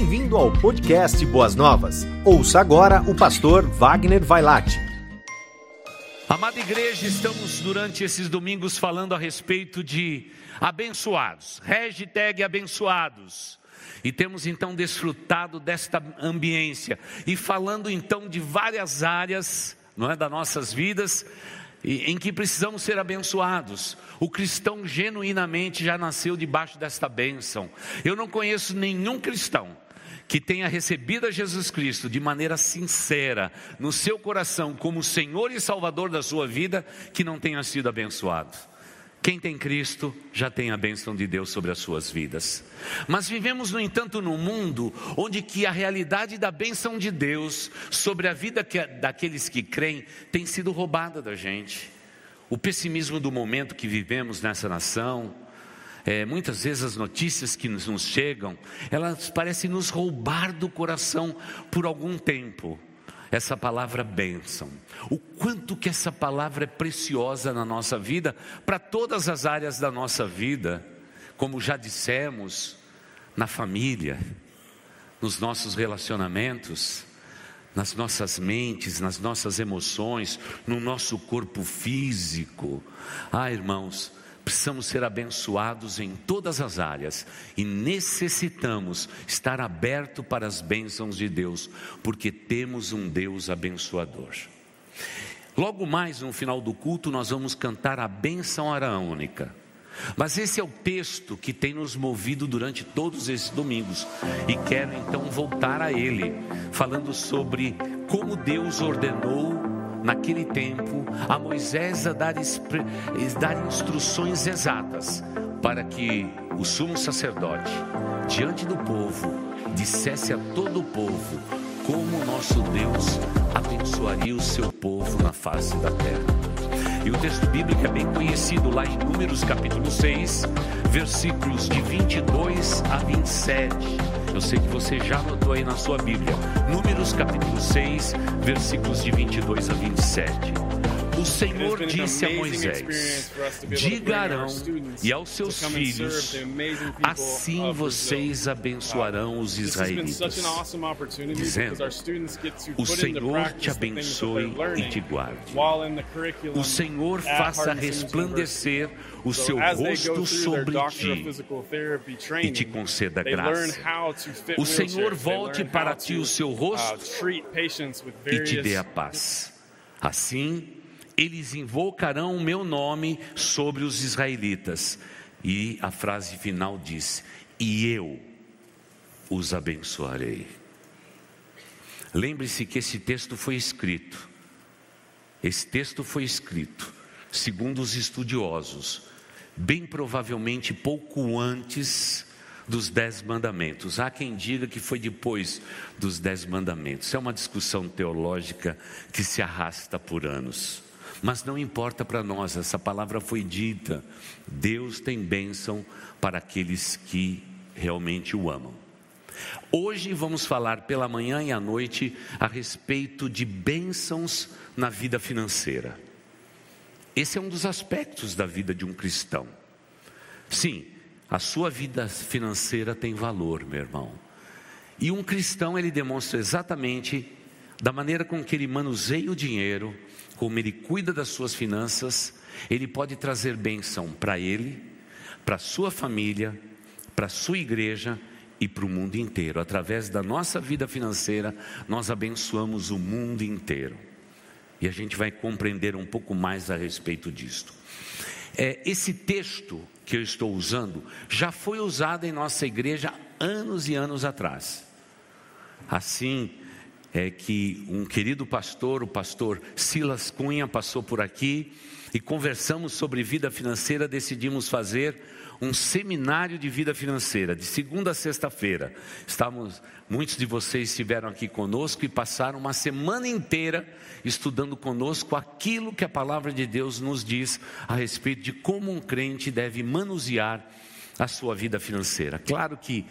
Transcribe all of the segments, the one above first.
Bem-vindo ao podcast Boas Novas. Ouça agora o pastor Wagner Vailate. Amada igreja, estamos durante esses domingos falando a respeito de abençoados, hashtag abençoados. E temos então desfrutado desta ambiência e falando então de várias áreas, não é, das nossas vidas, em que precisamos ser abençoados. O cristão genuinamente já nasceu debaixo desta bênção. Eu não conheço nenhum cristão que tenha recebido a Jesus Cristo de maneira sincera no seu coração como Senhor e Salvador da sua vida que não tenha sido abençoado. Quem tem Cristo já tem a bênção de Deus sobre as suas vidas. Mas vivemos, no entanto, num mundo onde que a realidade da bênção de Deus sobre a vida que, daqueles que creem tem sido roubada da gente. O pessimismo do momento que vivemos nessa nação, é, muitas vezes as notícias que nos chegam, elas parecem nos roubar do coração por algum tempo essa palavra bênção. O quanto que essa palavra é preciosa na nossa vida, para todas as áreas da nossa vida, como já dissemos, na família, nos nossos relacionamentos, nas nossas mentes, nas nossas emoções, no nosso corpo físico. Ah, irmãos, precisamos ser abençoados em todas as áreas e necessitamos estar aberto para as bênçãos de Deus, porque temos um Deus abençoador. Logo mais no final do culto, nós vamos cantar a bênção araônica. Mas esse é o texto que tem nos movido durante todos esses domingos e quero então voltar a ele, falando sobre como Deus ordenou naquele tempo, a Moisés a dar, dar instruções exatas para que o sumo sacerdote, diante do povo, dissesse a todo o povo como nosso Deus abençoaria o seu povo na face da terra. E o texto bíblico é bem conhecido lá em Números capítulo 6, versículos de 22 a 27. Eu sei que você já anotou aí na sua Bíblia. Números capítulo 6, versículos de 22 a 27. O Senhor disse a Moisés: Diga Arão e aos seus filhos: Assim vocês abençoarão os israelitas, dizendo: O Senhor te abençoe e te guarde. O Senhor faça resplandecer o seu rosto sobre ti e te conceda graça. O Senhor volte para ti o seu rosto e te dê a paz. Assim, eles invocarão o meu nome sobre os israelitas. E a frase final diz: E eu os abençoarei. Lembre-se que esse texto foi escrito, esse texto foi escrito, segundo os estudiosos, bem provavelmente pouco antes dos dez mandamentos. Há quem diga que foi depois dos dez mandamentos. É uma discussão teológica que se arrasta por anos. Mas não importa para nós, essa palavra foi dita. Deus tem bênção para aqueles que realmente o amam. Hoje vamos falar pela manhã e à noite a respeito de bênçãos na vida financeira. Esse é um dos aspectos da vida de um cristão. Sim, a sua vida financeira tem valor, meu irmão. E um cristão ele demonstra exatamente da maneira com que ele manuseia o dinheiro, como ele cuida das suas finanças, ele pode trazer bênção para ele, para sua família, para sua igreja e para o mundo inteiro. Através da nossa vida financeira, nós abençoamos o mundo inteiro. E a gente vai compreender um pouco mais a respeito disto. É, esse texto que eu estou usando já foi usado em nossa igreja anos e anos atrás. Assim, é que um querido pastor, o pastor Silas Cunha, passou por aqui e conversamos sobre vida financeira. Decidimos fazer um seminário de vida financeira, de segunda a sexta-feira. Estávamos, muitos de vocês estiveram aqui conosco e passaram uma semana inteira estudando conosco aquilo que a palavra de Deus nos diz a respeito de como um crente deve manusear a sua vida financeira. Claro que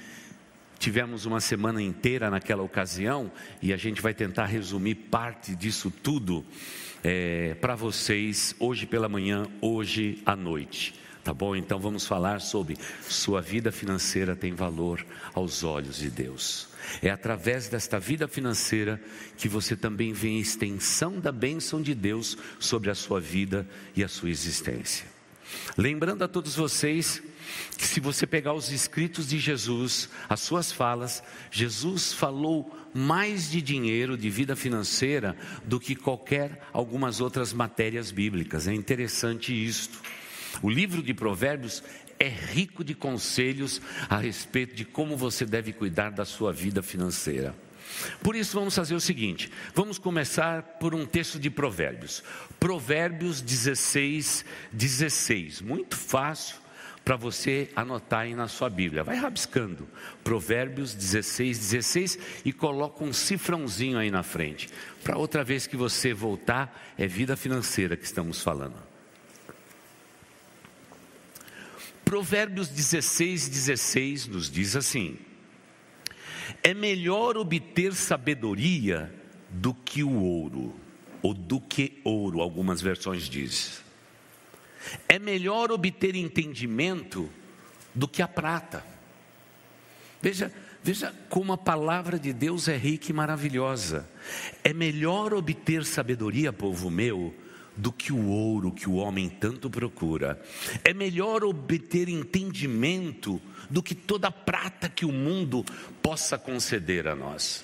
Tivemos uma semana inteira naquela ocasião e a gente vai tentar resumir parte disso tudo é, para vocês hoje pela manhã, hoje à noite. Tá bom? Então vamos falar sobre sua vida financeira tem valor aos olhos de Deus. É através desta vida financeira que você também vê a extensão da bênção de Deus sobre a sua vida e a sua existência. Lembrando a todos vocês que se você pegar os escritos de Jesus, as suas falas, Jesus falou mais de dinheiro, de vida financeira, do que qualquer algumas outras matérias bíblicas. É interessante isto. O livro de Provérbios é rico de conselhos a respeito de como você deve cuidar da sua vida financeira. Por isso, vamos fazer o seguinte: vamos começar por um texto de Provérbios. Provérbios 16, 16. Muito fácil para você anotar aí na sua Bíblia. Vai rabiscando. Provérbios 16, 16 e coloca um cifrãozinho aí na frente. Para outra vez que você voltar, é vida financeira que estamos falando. Provérbios 16, 16 nos diz assim: É melhor obter sabedoria do que o ouro, ou do que ouro, algumas versões dizem. É melhor obter entendimento do que a prata. Veja, veja como a palavra de Deus é rica e maravilhosa. É melhor obter sabedoria, povo meu, do que o ouro que o homem tanto procura. É melhor obter entendimento do que toda a prata que o mundo possa conceder a nós.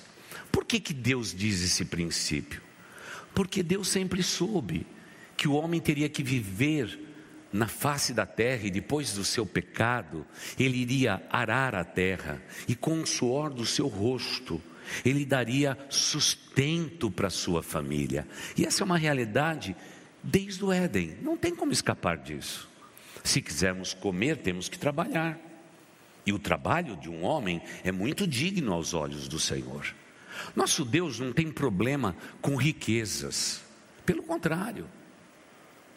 Por que, que Deus diz esse princípio? Porque Deus sempre soube que o homem teria que viver na face da terra e depois do seu pecado, ele iria arar a terra e com o suor do seu rosto, ele daria sustento para sua família. E essa é uma realidade desde o Éden. Não tem como escapar disso. Se quisermos comer, temos que trabalhar. E o trabalho de um homem é muito digno aos olhos do Senhor. Nosso Deus não tem problema com riquezas. Pelo contrário,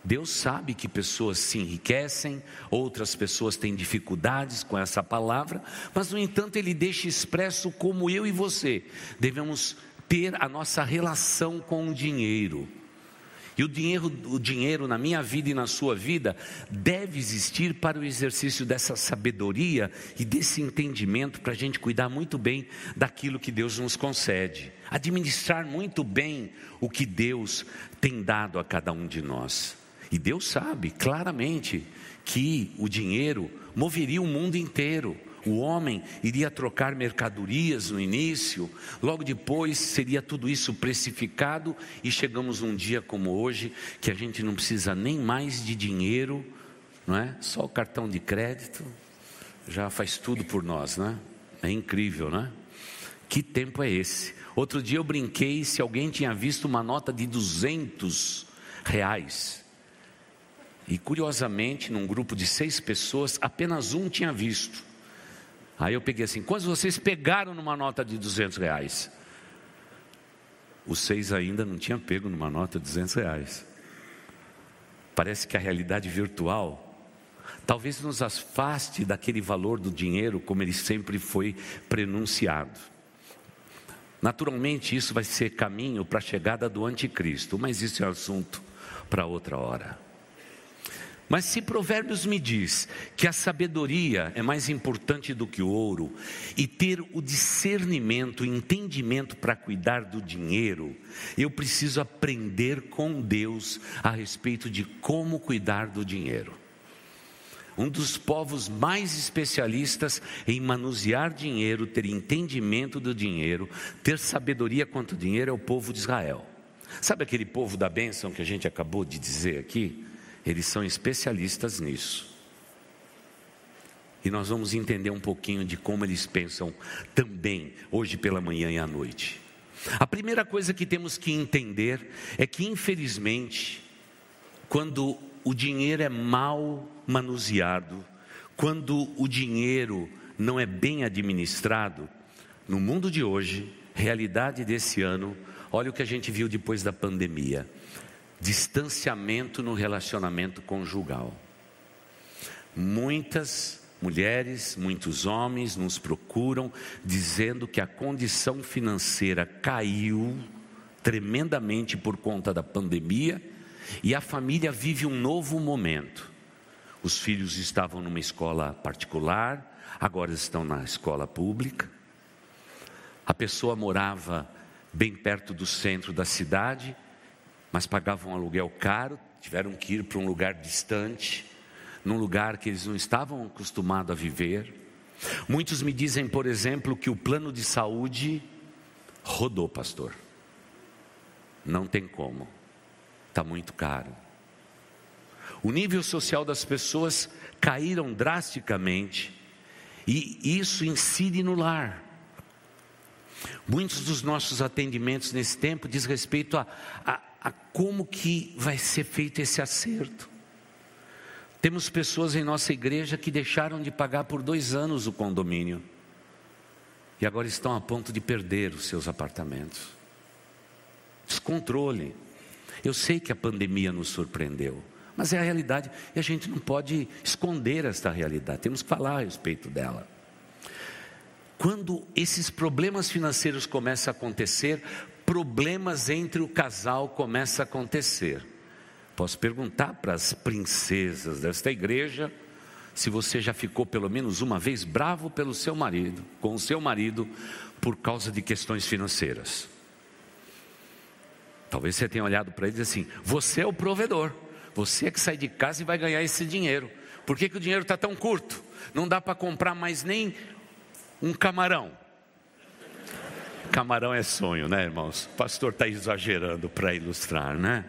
Deus sabe que pessoas se enriquecem, outras pessoas têm dificuldades com essa palavra, mas no entanto Ele deixa expresso como eu e você devemos ter a nossa relação com o dinheiro. E o dinheiro, o dinheiro na minha vida e na sua vida deve existir para o exercício dessa sabedoria e desse entendimento para a gente cuidar muito bem daquilo que Deus nos concede, administrar muito bem o que Deus tem dado a cada um de nós. E Deus sabe claramente que o dinheiro moveria o mundo inteiro. O homem iria trocar mercadorias no início, logo depois seria tudo isso precificado e chegamos um dia como hoje que a gente não precisa nem mais de dinheiro, não é? Só o cartão de crédito já faz tudo por nós, né? É incrível, né? Que tempo é esse? Outro dia eu brinquei se alguém tinha visto uma nota de 200 reais. E curiosamente, num grupo de seis pessoas, apenas um tinha visto. Aí eu peguei assim: quantos vocês pegaram numa nota de 200 reais? Os seis ainda não tinham pego numa nota de 200 reais. Parece que a realidade virtual talvez nos afaste daquele valor do dinheiro como ele sempre foi prenunciado. Naturalmente, isso vai ser caminho para a chegada do anticristo, mas isso é assunto para outra hora. Mas se Provérbios me diz que a sabedoria é mais importante do que o ouro, e ter o discernimento, o entendimento para cuidar do dinheiro, eu preciso aprender com Deus a respeito de como cuidar do dinheiro. Um dos povos mais especialistas em manusear dinheiro, ter entendimento do dinheiro, ter sabedoria quanto ao dinheiro é o povo de Israel. Sabe aquele povo da bênção que a gente acabou de dizer aqui? Eles são especialistas nisso. E nós vamos entender um pouquinho de como eles pensam também, hoje pela manhã e à noite. A primeira coisa que temos que entender é que, infelizmente, quando o dinheiro é mal manuseado, quando o dinheiro não é bem administrado, no mundo de hoje, realidade desse ano, olha o que a gente viu depois da pandemia distanciamento no relacionamento conjugal. Muitas mulheres, muitos homens nos procuram dizendo que a condição financeira caiu tremendamente por conta da pandemia e a família vive um novo momento. Os filhos estavam numa escola particular, agora estão na escola pública. A pessoa morava bem perto do centro da cidade, mas pagava um aluguel caro, tiveram que ir para um lugar distante, num lugar que eles não estavam acostumados a viver. Muitos me dizem, por exemplo, que o plano de saúde rodou, pastor. Não tem como, está muito caro. O nível social das pessoas caíram drasticamente e isso incide no lar. Muitos dos nossos atendimentos nesse tempo diz respeito a, a, a como que vai ser feito esse acerto. Temos pessoas em nossa igreja que deixaram de pagar por dois anos o condomínio e agora estão a ponto de perder os seus apartamentos. Descontrole. Eu sei que a pandemia nos surpreendeu, mas é a realidade e a gente não pode esconder esta realidade, temos que falar a respeito dela. Quando esses problemas financeiros começam a acontecer, problemas entre o casal começam a acontecer. Posso perguntar para as princesas desta igreja se você já ficou pelo menos uma vez bravo pelo seu marido, com o seu marido, por causa de questões financeiras. Talvez você tenha olhado para ele e assim: você é o provedor, você é que sai de casa e vai ganhar esse dinheiro. Por que, que o dinheiro está tão curto? Não dá para comprar mais nem um camarão. Camarão é sonho, né, irmãos? O pastor está exagerando para ilustrar, né?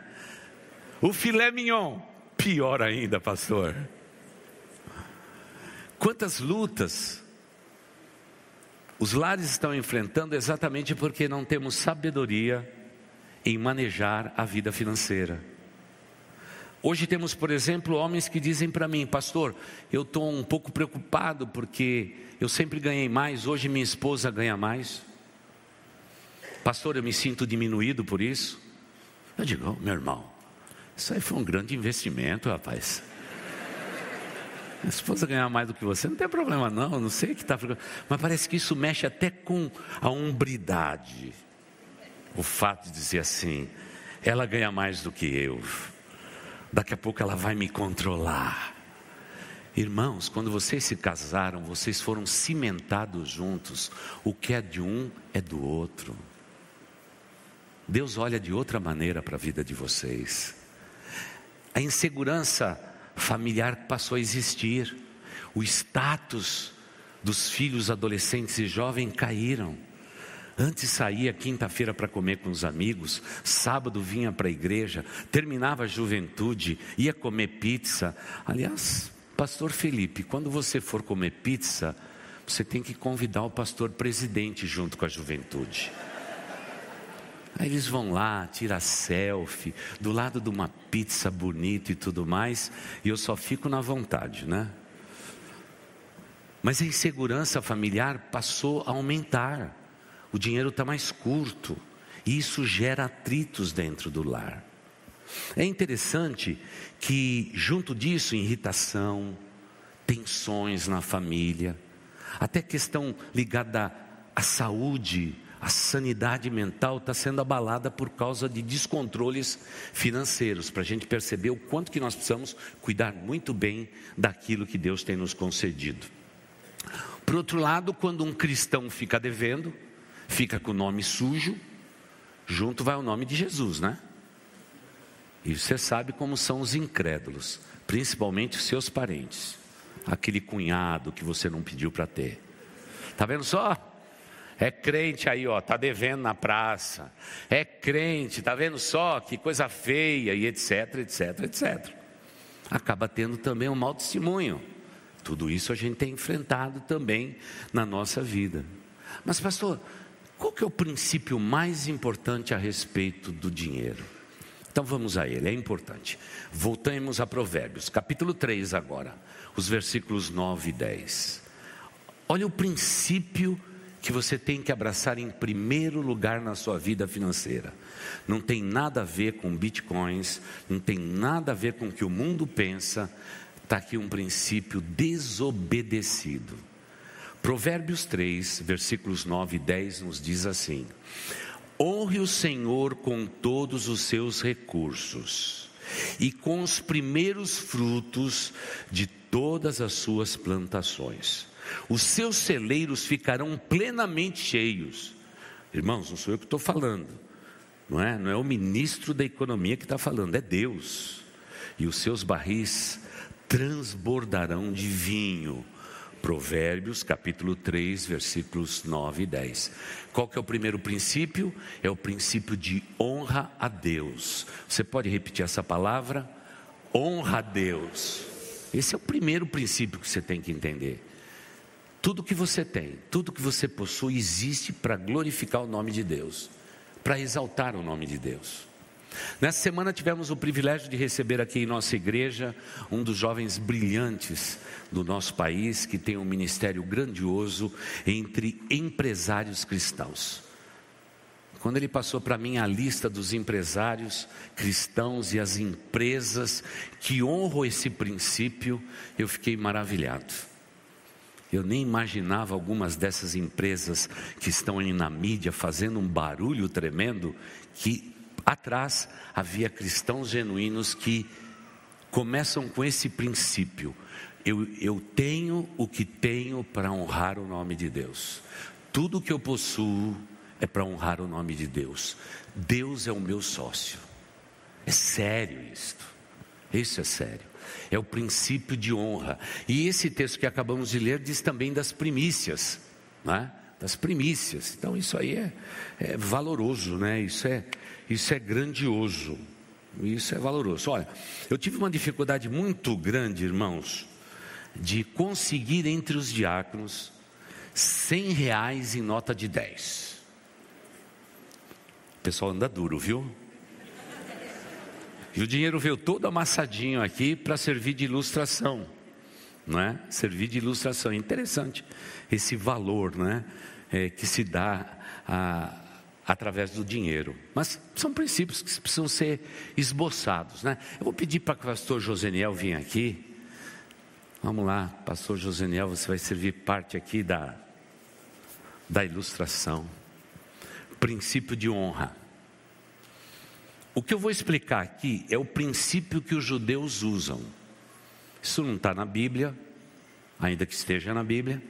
O filé mignon, pior ainda, pastor. Quantas lutas os lares estão enfrentando exatamente porque não temos sabedoria em manejar a vida financeira. Hoje temos, por exemplo, homens que dizem para mim, pastor, eu estou um pouco preocupado porque eu sempre ganhei mais, hoje minha esposa ganha mais. Pastor, eu me sinto diminuído por isso. Eu digo, oh, meu irmão, isso aí foi um grande investimento, rapaz. Minha esposa ganhar mais do que você, não tem problema não, não sei o que está. Mas parece que isso mexe até com a umbridade. O fato de dizer assim, ela ganha mais do que eu. Daqui a pouco ela vai me controlar. Irmãos, quando vocês se casaram, vocês foram cimentados juntos. O que é de um é do outro. Deus olha de outra maneira para a vida de vocês. A insegurança familiar passou a existir. O status dos filhos adolescentes e jovens caíram. Antes saía quinta-feira para comer com os amigos, sábado vinha para a igreja, terminava a juventude, ia comer pizza. Aliás, pastor Felipe, quando você for comer pizza, você tem que convidar o pastor presidente junto com a juventude. Aí eles vão lá, tira selfie, do lado de uma pizza bonita e tudo mais, e eu só fico na vontade, né? Mas a insegurança familiar passou a aumentar o dinheiro está mais curto, e isso gera atritos dentro do lar. É interessante que, junto disso, irritação, tensões na família, até questão ligada à saúde, à sanidade mental está sendo abalada por causa de descontroles financeiros, para a gente perceber o quanto que nós precisamos cuidar muito bem daquilo que Deus tem nos concedido. Por outro lado, quando um cristão fica devendo, fica com o nome sujo, junto vai o nome de Jesus, né? E você sabe como são os incrédulos, principalmente os seus parentes, aquele cunhado que você não pediu para ter. Tá vendo só? É crente aí, ó, tá devendo na praça. É crente, tá vendo só que coisa feia e etc, etc, etc. Acaba tendo também um mau testemunho. Tudo isso a gente tem enfrentado também na nossa vida. Mas pastor, qual que é o princípio mais importante a respeito do dinheiro? Então vamos a ele, é importante. Voltamos a Provérbios, capítulo 3 agora, os versículos 9 e 10. Olha o princípio que você tem que abraçar em primeiro lugar na sua vida financeira. Não tem nada a ver com bitcoins, não tem nada a ver com o que o mundo pensa, está aqui um princípio desobedecido. Provérbios 3, versículos 9 e 10 nos diz assim: Honre o Senhor com todos os seus recursos e com os primeiros frutos de todas as suas plantações. Os seus celeiros ficarão plenamente cheios. Irmãos, não sou eu que estou falando, não é? Não é o ministro da economia que está falando, é Deus. E os seus barris transbordarão de vinho. Provérbios capítulo 3, versículos 9 e 10. Qual que é o primeiro princípio? É o princípio de honra a Deus. Você pode repetir essa palavra? Honra a Deus. Esse é o primeiro princípio que você tem que entender. Tudo que você tem, tudo que você possui existe para glorificar o nome de Deus, para exaltar o nome de Deus. Nessa semana tivemos o privilégio de receber aqui em nossa igreja um dos jovens brilhantes do nosso país, que tem um ministério grandioso entre empresários cristãos. Quando ele passou para mim a lista dos empresários cristãos e as empresas que honram esse princípio, eu fiquei maravilhado. Eu nem imaginava algumas dessas empresas que estão ali na mídia fazendo um barulho tremendo, que atrás havia cristãos genuínos que começam com esse princípio: eu, eu tenho o que tenho para honrar o nome de Deus, tudo que eu possuo é para honrar o nome de Deus, Deus é o meu sócio. É sério isto, isso é sério é o princípio de honra. E esse texto que acabamos de ler diz também das primícias, né? das primícias. Então isso aí é, é valoroso, né? Isso é, isso é grandioso. Isso é valoroso. Olha, eu tive uma dificuldade muito grande, irmãos, de conseguir entre os diáconos cem reais em nota de dez. O pessoal anda duro, viu? E o dinheiro veio todo amassadinho aqui para servir de ilustração, não é? Servir de ilustração. Interessante esse valor, né? É, que se dá a, através do dinheiro. Mas são princípios que precisam ser esboçados, né? Eu vou pedir para o pastor Joseniel vir aqui. Vamos lá, pastor Joseniel, você vai servir parte aqui da, da ilustração. Princípio de honra. O que eu vou explicar aqui é o princípio que os judeus usam. Isso não está na Bíblia, ainda que esteja na Bíblia.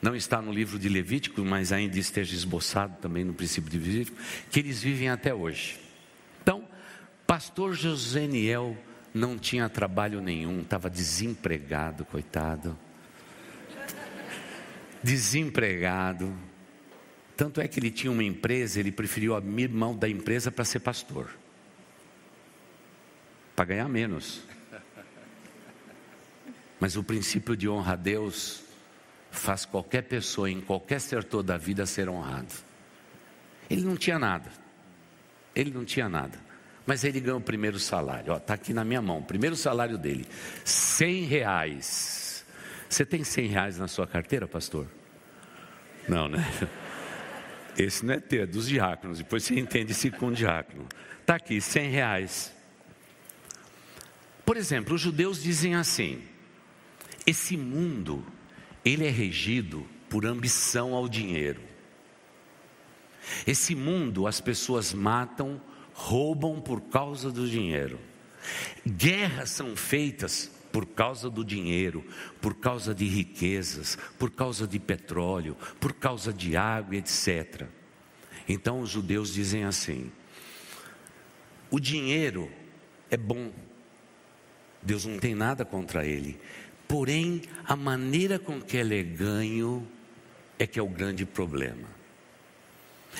Não está no livro de Levítico, mas ainda esteja esboçado também no princípio de Levítico, que eles vivem até hoje. Então, pastor Joseniel não tinha trabalho nenhum, estava desempregado, coitado. Desempregado, tanto é que ele tinha uma empresa, ele preferiu abrir mão da empresa para ser pastor. Para ganhar menos. Mas o princípio de honra a Deus faz qualquer pessoa em qualquer setor da vida ser honrado. Ele não tinha nada. Ele não tinha nada. Mas ele ganhou o primeiro salário. Está aqui na minha mão. Primeiro salário dele. Cem reais. Você tem cem reais na sua carteira, pastor? Não, né? Esse não é teu, é dos diáconos. Depois você entende se com diácono. Está aqui, 100 reais. Por exemplo, os judeus dizem assim: esse mundo, ele é regido por ambição ao dinheiro. Esse mundo, as pessoas matam, roubam por causa do dinheiro. Guerras são feitas por causa do dinheiro, por causa de riquezas, por causa de petróleo, por causa de água, etc. Então os judeus dizem assim: o dinheiro é bom, Deus não tem nada contra ele, porém a maneira com que ele é ganho é que é o grande problema.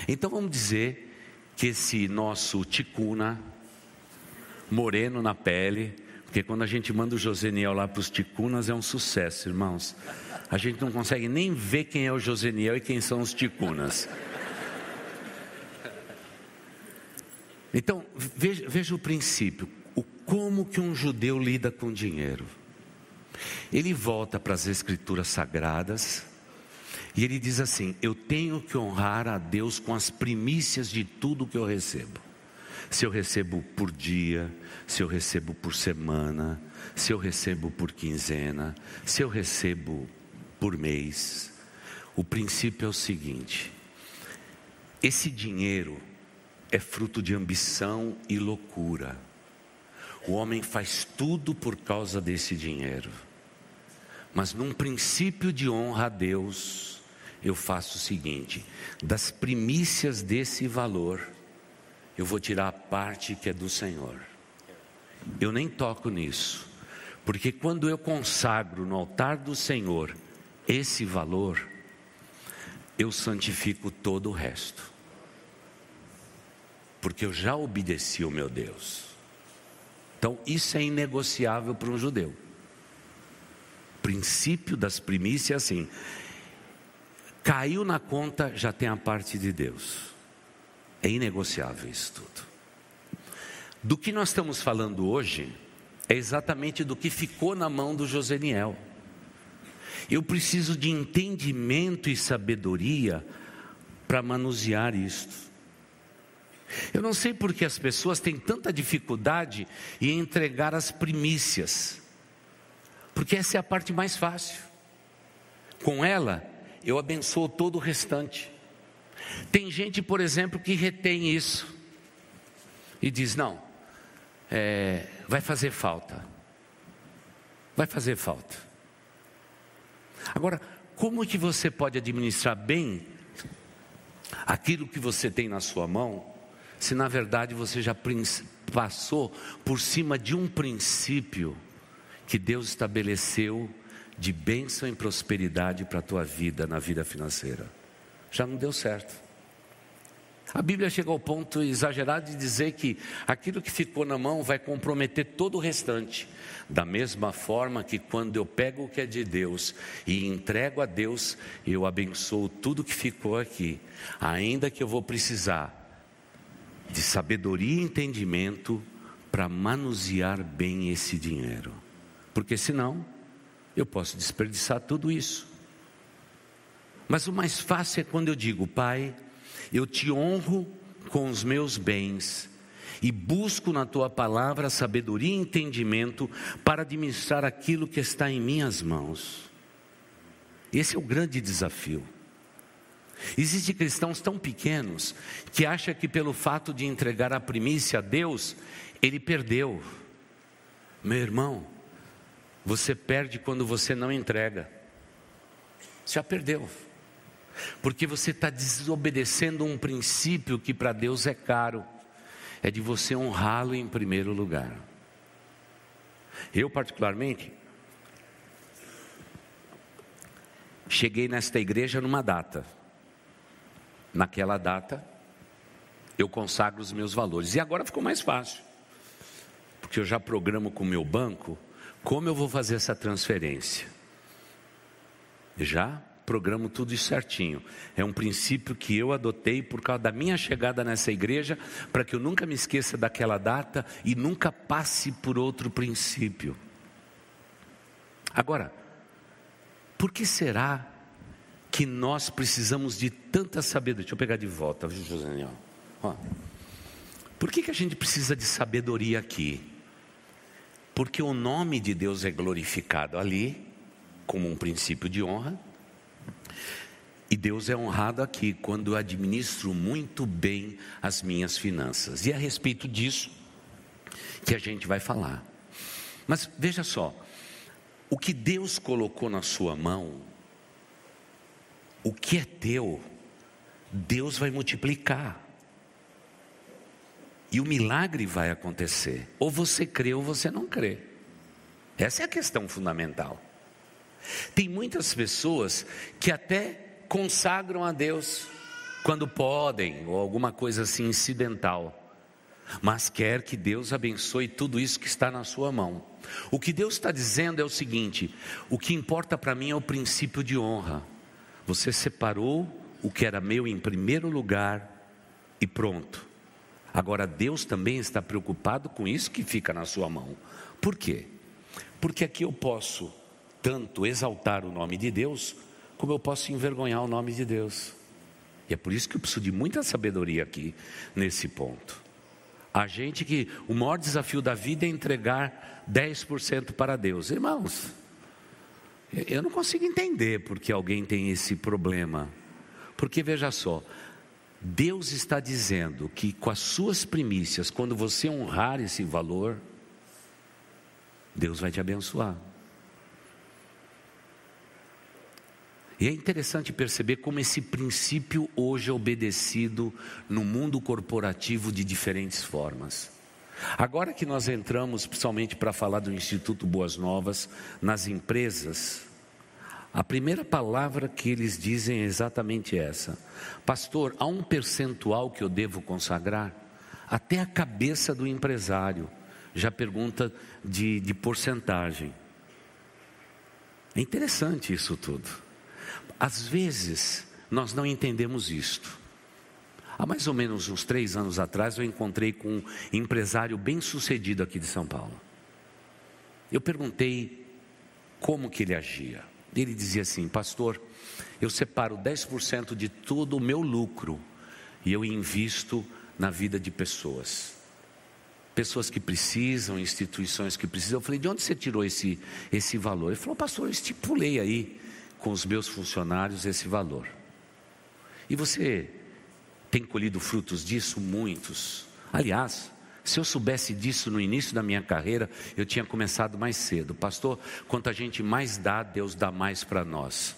Então vamos dizer que esse nosso ticuna, moreno na pele, porque quando a gente manda o Joseniel lá para os ticunas é um sucesso, irmãos. A gente não consegue nem ver quem é o Joseniel e quem são os ticunas. Então, veja, veja o princípio, o como que um judeu lida com dinheiro. Ele volta para as escrituras sagradas e ele diz assim: Eu tenho que honrar a Deus com as primícias de tudo que eu recebo se eu recebo por dia, se eu recebo por semana, se eu recebo por quinzena, se eu recebo por mês. O princípio é o seguinte: esse dinheiro é fruto de ambição e loucura. O homem faz tudo por causa desse dinheiro. Mas num princípio de honra a Deus, eu faço o seguinte: das primícias desse valor, eu vou tirar a parte que é do Senhor. Eu nem toco nisso, porque quando eu consagro no altar do Senhor esse valor, eu santifico todo o resto, porque eu já obedeci o meu Deus. Então, isso é inegociável para um judeu. O princípio das primícias é assim: caiu na conta, já tem a parte de Deus. É inegociável isso tudo. Do que nós estamos falando hoje é exatamente do que ficou na mão do Joseniel. Eu preciso de entendimento e sabedoria para manusear isto. Eu não sei por que as pessoas têm tanta dificuldade em entregar as primícias, porque essa é a parte mais fácil. Com ela, eu abençoo todo o restante. Tem gente, por exemplo, que retém isso e diz: não, é, vai fazer falta. Vai fazer falta. Agora, como que você pode administrar bem aquilo que você tem na sua mão se na verdade você já passou por cima de um princípio que Deus estabeleceu de bênção e prosperidade para a tua vida, na vida financeira. Já não deu certo. A Bíblia chega ao ponto exagerado de dizer que aquilo que ficou na mão vai comprometer todo o restante. Da mesma forma que quando eu pego o que é de Deus e entrego a Deus, eu abençoo tudo que ficou aqui, ainda que eu vou precisar de sabedoria e entendimento para manusear bem esse dinheiro. Porque senão, eu posso desperdiçar tudo isso. Mas o mais fácil é quando eu digo, Pai, eu te honro com os meus bens e busco na tua palavra sabedoria e entendimento para administrar aquilo que está em minhas mãos. Esse é o grande desafio. Existem cristãos tão pequenos que acham que pelo fato de entregar a primícia a Deus, ele perdeu. Meu irmão, você perde quando você não entrega. Já perdeu. Porque você está desobedecendo um princípio que para Deus é caro. É de você honrá-lo em primeiro lugar. Eu, particularmente, cheguei nesta igreja numa data naquela data, eu consagro os meus valores. E agora ficou mais fácil, porque eu já programo com o meu banco como eu vou fazer essa transferência. Já programo tudo certinho. É um princípio que eu adotei por causa da minha chegada nessa igreja, para que eu nunca me esqueça daquela data e nunca passe por outro princípio. Agora, por que será que nós precisamos de tanta sabedoria. Deixa eu pegar de volta, viu, José Ó, Por que, que a gente precisa de sabedoria aqui? Porque o nome de Deus é glorificado ali, como um princípio de honra, e Deus é honrado aqui quando eu administro muito bem as minhas finanças. E é a respeito disso que a gente vai falar. Mas veja só, o que Deus colocou na sua mão o que é teu, Deus vai multiplicar. E o milagre vai acontecer. Ou você crê ou você não crê. Essa é a questão fundamental. Tem muitas pessoas que até consagram a Deus quando podem, ou alguma coisa assim incidental, mas quer que Deus abençoe tudo isso que está na sua mão. O que Deus está dizendo é o seguinte: o que importa para mim é o princípio de honra. Você separou o que era meu em primeiro lugar e pronto. Agora Deus também está preocupado com isso que fica na sua mão. Por quê? Porque aqui eu posso tanto exaltar o nome de Deus, como eu posso envergonhar o nome de Deus. E é por isso que eu preciso de muita sabedoria aqui nesse ponto. A gente que o maior desafio da vida é entregar 10% para Deus. Irmãos, eu não consigo entender porque alguém tem esse problema. Porque veja só, Deus está dizendo que com as suas primícias, quando você honrar esse valor, Deus vai te abençoar. E é interessante perceber como esse princípio hoje é obedecido no mundo corporativo de diferentes formas. Agora que nós entramos, principalmente para falar do Instituto Boas Novas, nas empresas, a primeira palavra que eles dizem é exatamente essa: Pastor, há um percentual que eu devo consagrar? Até a cabeça do empresário já pergunta de, de porcentagem. É interessante isso tudo. Às vezes, nós não entendemos isto. Há mais ou menos uns três anos atrás, eu encontrei com um empresário bem sucedido aqui de São Paulo. Eu perguntei como que ele agia. Ele dizia assim: Pastor, eu separo 10% de todo o meu lucro e eu invisto na vida de pessoas. Pessoas que precisam, instituições que precisam. Eu falei: De onde você tirou esse, esse valor? Ele falou: Pastor, eu estipulei aí com os meus funcionários esse valor. E você tem colhido frutos disso? Muitos. Aliás, se eu soubesse disso no início da minha carreira, eu tinha começado mais cedo. Pastor, quanto a gente mais dá, Deus dá mais para nós.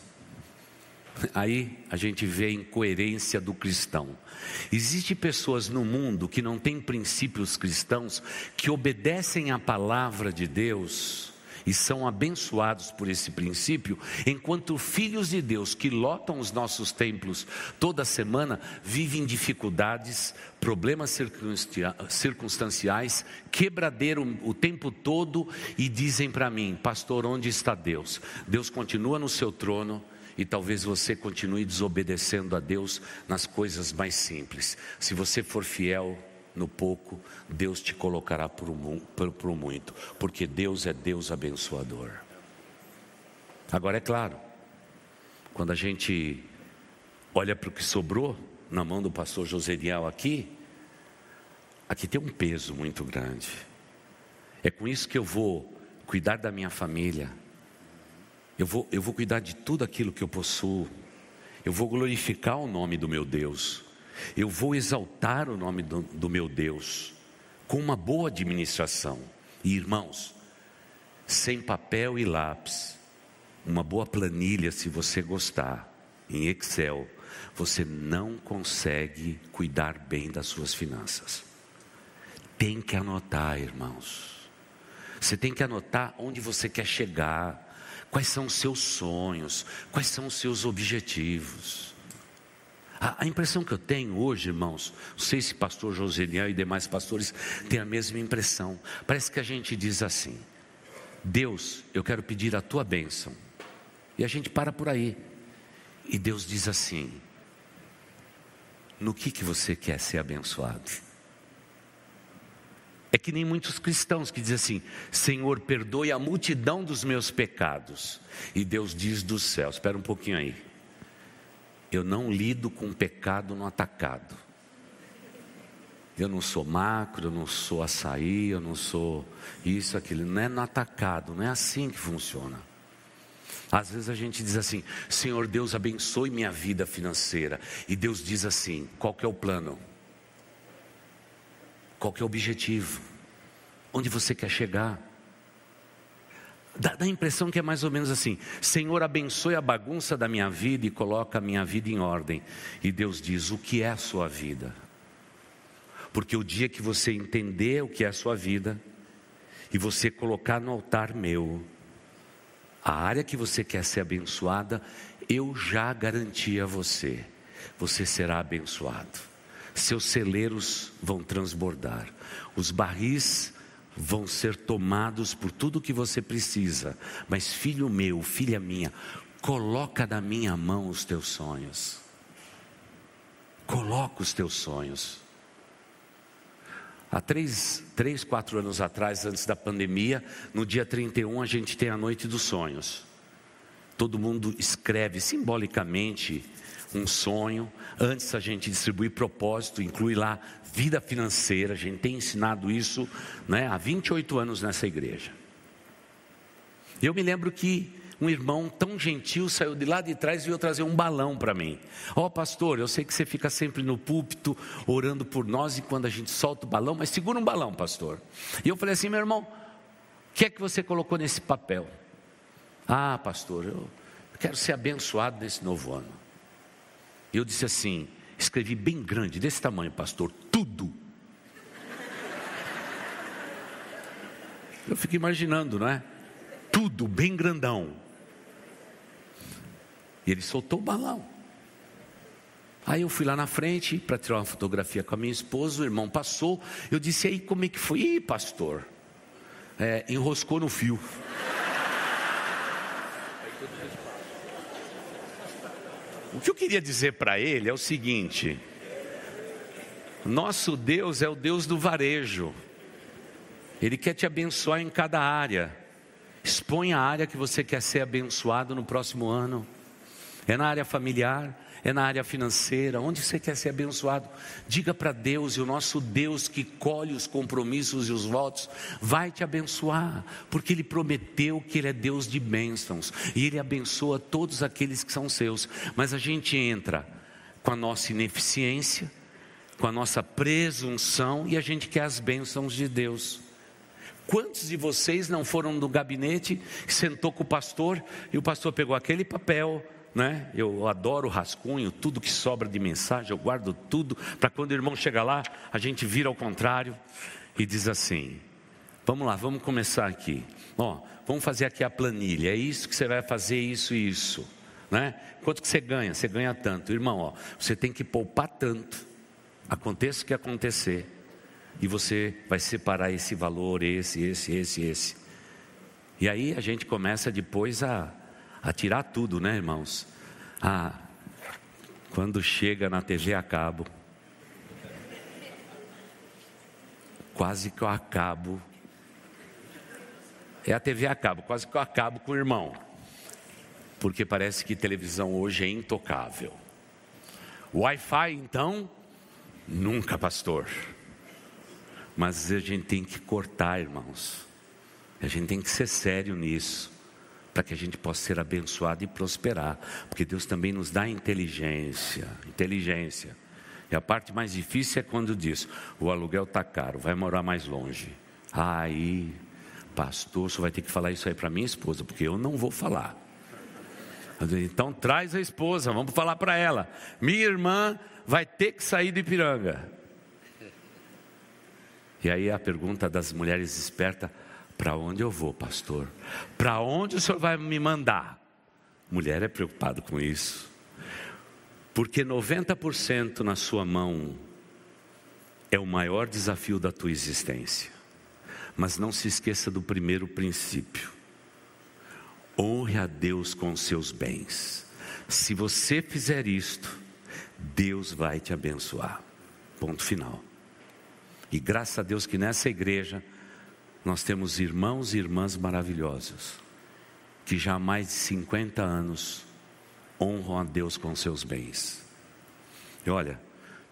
Aí a gente vê a incoerência do cristão. Existem pessoas no mundo que não têm princípios cristãos, que obedecem à palavra de Deus, e são abençoados por esse princípio, enquanto filhos de Deus que lotam os nossos templos toda semana vivem dificuldades, problemas circunstanciais, quebradeiro o tempo todo e dizem para mim, pastor, onde está Deus? Deus continua no seu trono e talvez você continue desobedecendo a Deus nas coisas mais simples. Se você for fiel, no pouco, Deus te colocará para o muito, porque Deus é Deus abençoador. Agora é claro, quando a gente olha para o que sobrou na mão do pastor Joseniel aqui, aqui tem um peso muito grande. É com isso que eu vou cuidar da minha família, eu vou, eu vou cuidar de tudo aquilo que eu possuo, eu vou glorificar o nome do meu Deus. Eu vou exaltar o nome do, do meu Deus com uma boa administração. E irmãos, sem papel e lápis, uma boa planilha, se você gostar, em Excel, você não consegue cuidar bem das suas finanças. Tem que anotar, irmãos. Você tem que anotar onde você quer chegar, quais são os seus sonhos, quais são os seus objetivos. A, a, impressão que eu tenho hoje, irmãos, não sei se pastor Joselian e demais pastores têm a mesma impressão. Parece que a gente diz assim: Deus, eu quero pedir a tua bênção. E a gente para por aí. E Deus diz assim: No que, que você quer ser abençoado? É que nem muitos cristãos que dizem assim: Senhor, perdoe a multidão dos meus pecados. E Deus diz do céu: Espera um pouquinho aí. Eu não lido com pecado no atacado. Eu não sou macro, eu não sou açaí, eu não sou isso, aquilo. Não é no atacado, não é assim que funciona. Às vezes a gente diz assim: Senhor Deus, abençoe minha vida financeira. E Deus diz assim: qual que é o plano? Qual que é o objetivo? Onde você quer chegar? Dá, dá a impressão que é mais ou menos assim: Senhor, abençoe a bagunça da minha vida e coloca a minha vida em ordem. E Deus diz: O que é a sua vida? Porque o dia que você entender o que é a sua vida, e você colocar no altar meu, a área que você quer ser abençoada, eu já garanti a você, você será abençoado. Seus celeiros vão transbordar, os barris vão ser tomados por tudo que você precisa. Mas, filho meu, filha minha, coloca na minha mão os teus sonhos. Coloca os teus sonhos. Há três, três, quatro anos atrás, antes da pandemia, no dia 31, a gente tem a Noite dos Sonhos. Todo mundo escreve simbolicamente um sonho. Antes a gente distribui propósito, inclui lá vida financeira. A gente tem ensinado isso né, há 28 anos nessa igreja. Eu me lembro que um irmão tão gentil saiu de lá de trás e veio trazer um balão para mim. Ó oh, pastor, eu sei que você fica sempre no púlpito orando por nós e quando a gente solta o balão, mas segura um balão, pastor. E eu falei assim, meu irmão, O que é que você colocou nesse papel? Ah, pastor, eu quero ser abençoado nesse novo ano. Eu disse assim, escrevi bem grande, desse tamanho, pastor, tudo. Eu fico imaginando, não é? Tudo bem grandão. E ele soltou o balão. Aí eu fui lá na frente para tirar uma fotografia com a minha esposa, o irmão passou. Eu disse, aí como é que foi? Ih, pastor, é, enroscou no fio. O que eu queria dizer para ele é o seguinte: nosso Deus é o Deus do varejo, Ele quer te abençoar em cada área. Expõe a área que você quer ser abençoado no próximo ano. É na área familiar, é na área financeira, onde você quer ser abençoado, diga para Deus, e o nosso Deus que colhe os compromissos e os votos, vai te abençoar, porque Ele prometeu que Ele é Deus de bênçãos, e Ele abençoa todos aqueles que são seus, mas a gente entra com a nossa ineficiência, com a nossa presunção, e a gente quer as bênçãos de Deus. Quantos de vocês não foram no gabinete, sentou com o pastor, e o pastor pegou aquele papel, né? Eu adoro rascunho, tudo que sobra de mensagem, eu guardo tudo, para quando o irmão chega lá, a gente vira ao contrário e diz assim: Vamos lá, vamos começar aqui. Ó, vamos fazer aqui a planilha. É isso que você vai fazer, isso e isso. Né? Quanto que você ganha? Você ganha tanto. Irmão, ó, você tem que poupar tanto. Aconteça o que acontecer. E você vai separar esse valor, esse, esse, esse, esse. E aí a gente começa depois a a tirar tudo, né, irmãos? Ah, quando chega na TV a cabo, quase que eu acabo. É a TV a cabo, quase que eu acabo com o irmão. Porque parece que televisão hoje é intocável. Wi-Fi, então, nunca, pastor. Mas a gente tem que cortar, irmãos. A gente tem que ser sério nisso para que a gente possa ser abençoado e prosperar, porque Deus também nos dá inteligência, inteligência. E a parte mais difícil é quando diz: o aluguel está caro, vai morar mais longe. Aí, pastor, você vai ter que falar isso aí para minha esposa, porque eu não vou falar. Então traz a esposa, vamos falar para ela. Minha irmã vai ter que sair de Ipiranga. E aí a pergunta das mulheres espertas: para onde eu vou, pastor? Para onde o senhor vai me mandar? Mulher é preocupada com isso. Porque 90% na sua mão é o maior desafio da tua existência. Mas não se esqueça do primeiro princípio. Honre a Deus com os seus bens. Se você fizer isto, Deus vai te abençoar. Ponto final. E graças a Deus que nessa igreja nós temos irmãos e irmãs maravilhosos, que já há mais de 50 anos honram a Deus com seus bens. E olha,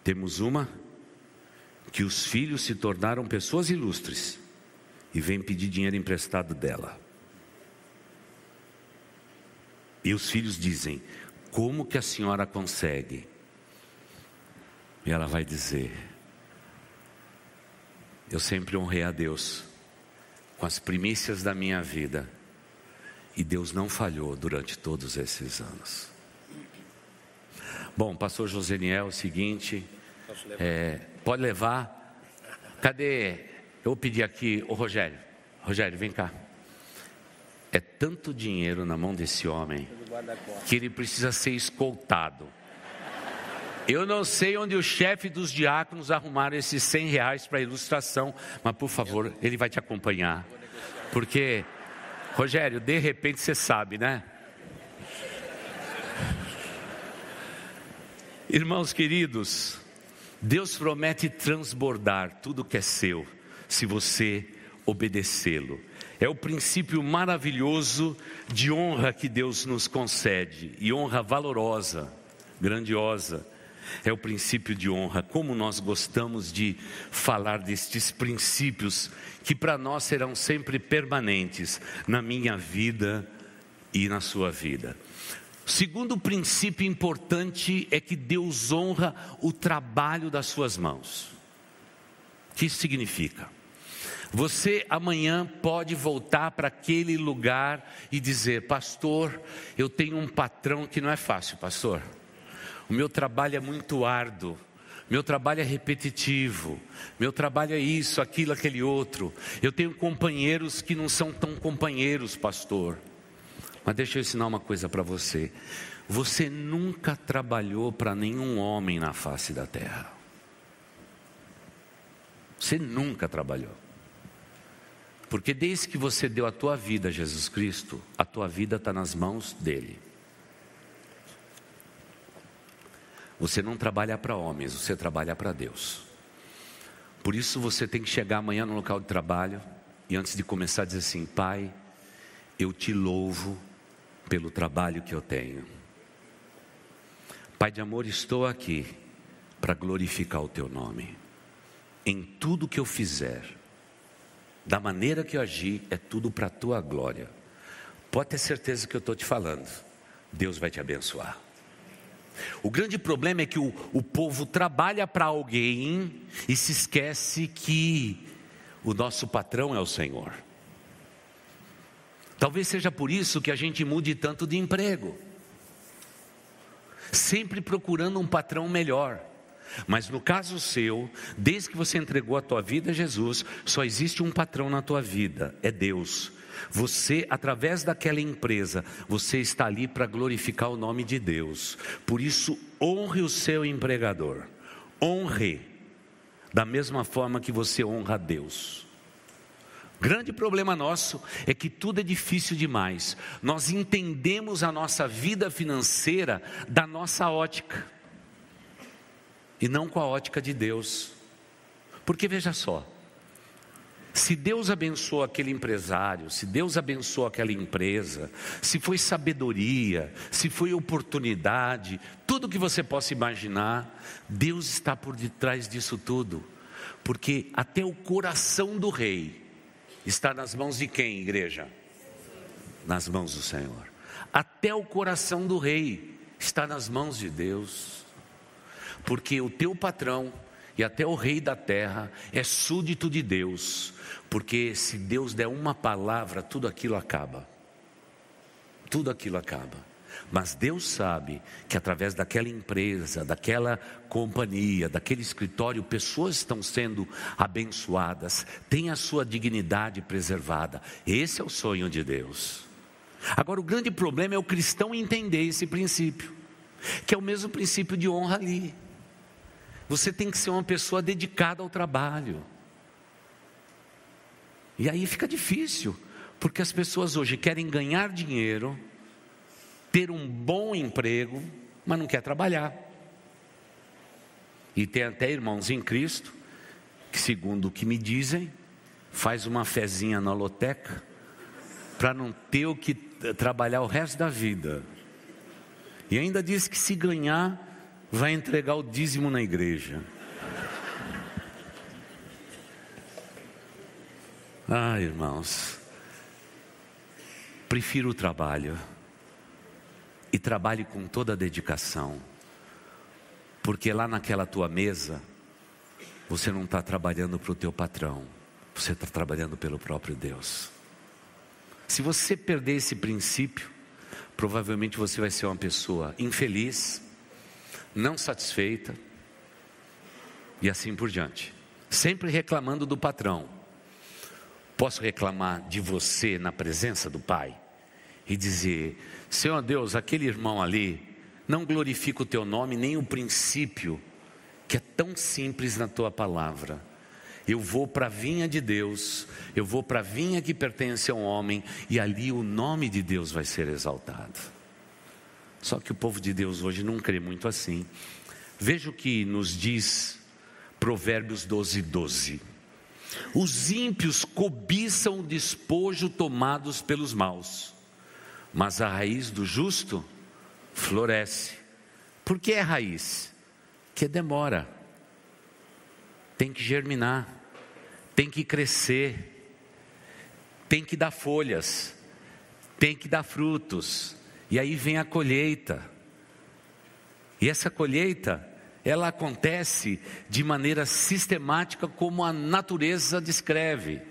temos uma que os filhos se tornaram pessoas ilustres e vêm pedir dinheiro emprestado dela. E os filhos dizem: Como que a senhora consegue? E ela vai dizer: Eu sempre honrei a Deus com as primícias da minha vida. E Deus não falhou durante todos esses anos. Bom, pastor Joseniel, é o seguinte, é, pode levar. Cadê? Eu vou pedir aqui, o Rogério. Rogério, vem cá. É tanto dinheiro na mão desse homem que ele precisa ser escoltado. Eu não sei onde o chefe dos diáconos arrumaram esses 100 reais para ilustração, mas por favor, ele vai te acompanhar. Porque, Rogério, de repente você sabe, né? Irmãos queridos, Deus promete transbordar tudo que é seu, se você obedecê-lo. É o princípio maravilhoso de honra que Deus nos concede, e honra valorosa, grandiosa é o princípio de honra. Como nós gostamos de falar destes princípios que para nós serão sempre permanentes na minha vida e na sua vida. Segundo princípio importante é que Deus honra o trabalho das suas mãos. O que isso significa? Você amanhã pode voltar para aquele lugar e dizer: Pastor, eu tenho um patrão que não é fácil, pastor. O meu trabalho é muito árduo. Meu trabalho é repetitivo, meu trabalho é isso, aquilo, aquele outro. Eu tenho companheiros que não são tão companheiros, pastor. Mas deixa eu ensinar uma coisa para você. Você nunca trabalhou para nenhum homem na face da terra. Você nunca trabalhou. Porque desde que você deu a tua vida a Jesus Cristo, a tua vida está nas mãos dele. Você não trabalha para homens, você trabalha para Deus. Por isso você tem que chegar amanhã no local de trabalho e antes de começar dizer assim: Pai, eu te louvo pelo trabalho que eu tenho. Pai de amor, estou aqui para glorificar o teu nome. Em tudo que eu fizer, da maneira que eu agir, é tudo para a tua glória. Pode ter certeza que eu estou te falando. Deus vai te abençoar. O grande problema é que o, o povo trabalha para alguém e se esquece que o nosso patrão é o Senhor. Talvez seja por isso que a gente mude tanto de emprego, sempre procurando um patrão melhor. Mas no caso seu, desde que você entregou a tua vida a Jesus, só existe um patrão na tua vida, é Deus. Você, através daquela empresa, você está ali para glorificar o nome de Deus. Por isso, honre o seu empregador. Honre da mesma forma que você honra a Deus. Grande problema nosso é que tudo é difícil demais. Nós entendemos a nossa vida financeira da nossa ótica e não com a ótica de Deus. Porque veja só, se Deus abençoou aquele empresário, se Deus abençoou aquela empresa, se foi sabedoria, se foi oportunidade, tudo que você possa imaginar, Deus está por detrás disso tudo, porque até o coração do rei está nas mãos de quem, igreja? Nas mãos do Senhor. Até o coração do rei está nas mãos de Deus porque o teu patrão e até o rei da terra é súdito de Deus, porque se Deus der uma palavra, tudo aquilo acaba. Tudo aquilo acaba. Mas Deus sabe que através daquela empresa, daquela companhia, daquele escritório, pessoas estão sendo abençoadas, têm a sua dignidade preservada. Esse é o sonho de Deus. Agora, o grande problema é o cristão entender esse princípio, que é o mesmo princípio de honra ali. Você tem que ser uma pessoa dedicada ao trabalho. E aí fica difícil, porque as pessoas hoje querem ganhar dinheiro, ter um bom emprego, mas não quer trabalhar. E tem até irmãos em Cristo que, segundo o que me dizem, faz uma fezinha na loteca para não ter o que trabalhar o resto da vida. E ainda diz que se ganhar vai entregar o dízimo na igreja. Ah, irmãos, prefiro o trabalho e trabalhe com toda a dedicação, porque lá naquela tua mesa, você não está trabalhando para o teu patrão, você está trabalhando pelo próprio Deus. Se você perder esse princípio, provavelmente você vai ser uma pessoa infeliz, não satisfeita e assim por diante. Sempre reclamando do patrão. Posso reclamar de você na presença do Pai e dizer: Senhor Deus, aquele irmão ali não glorifica o teu nome nem o princípio que é tão simples na tua palavra. Eu vou para a vinha de Deus, eu vou para a vinha que pertence a um homem, e ali o nome de Deus vai ser exaltado. Só que o povo de Deus hoje não crê muito assim. Veja o que nos diz Provérbios 12, 12. Os ímpios cobiçam o despojo tomados pelos maus, mas a raiz do justo floresce. Por que é raiz? Que demora, tem que germinar, tem que crescer, tem que dar folhas, tem que dar frutos, e aí vem a colheita. E essa colheita, ela acontece de maneira sistemática como a natureza descreve.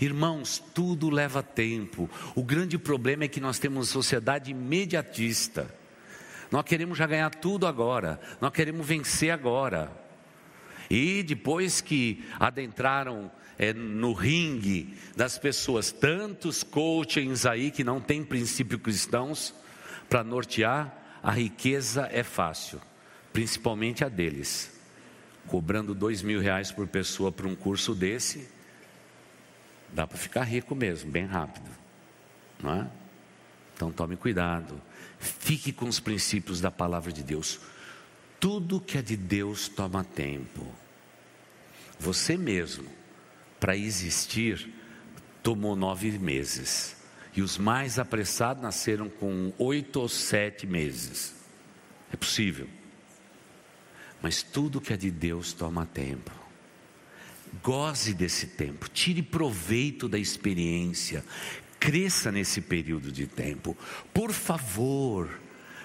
Irmãos, tudo leva tempo. O grande problema é que nós temos uma sociedade imediatista. Nós queremos já ganhar tudo agora, nós queremos vencer agora. E depois que adentraram é, no ringue das pessoas, tantos coachings aí que não têm princípio cristãos, para nortear, a riqueza é fácil, principalmente a deles. Cobrando dois mil reais por pessoa para um curso desse, dá para ficar rico mesmo, bem rápido, não é? Então tome cuidado, fique com os princípios da palavra de Deus. Tudo que é de Deus toma tempo. Você mesmo, para existir, tomou nove meses. E os mais apressados nasceram com oito ou sete meses. É possível. Mas tudo que é de Deus toma tempo. Goze desse tempo, tire proveito da experiência, cresça nesse período de tempo. Por favor,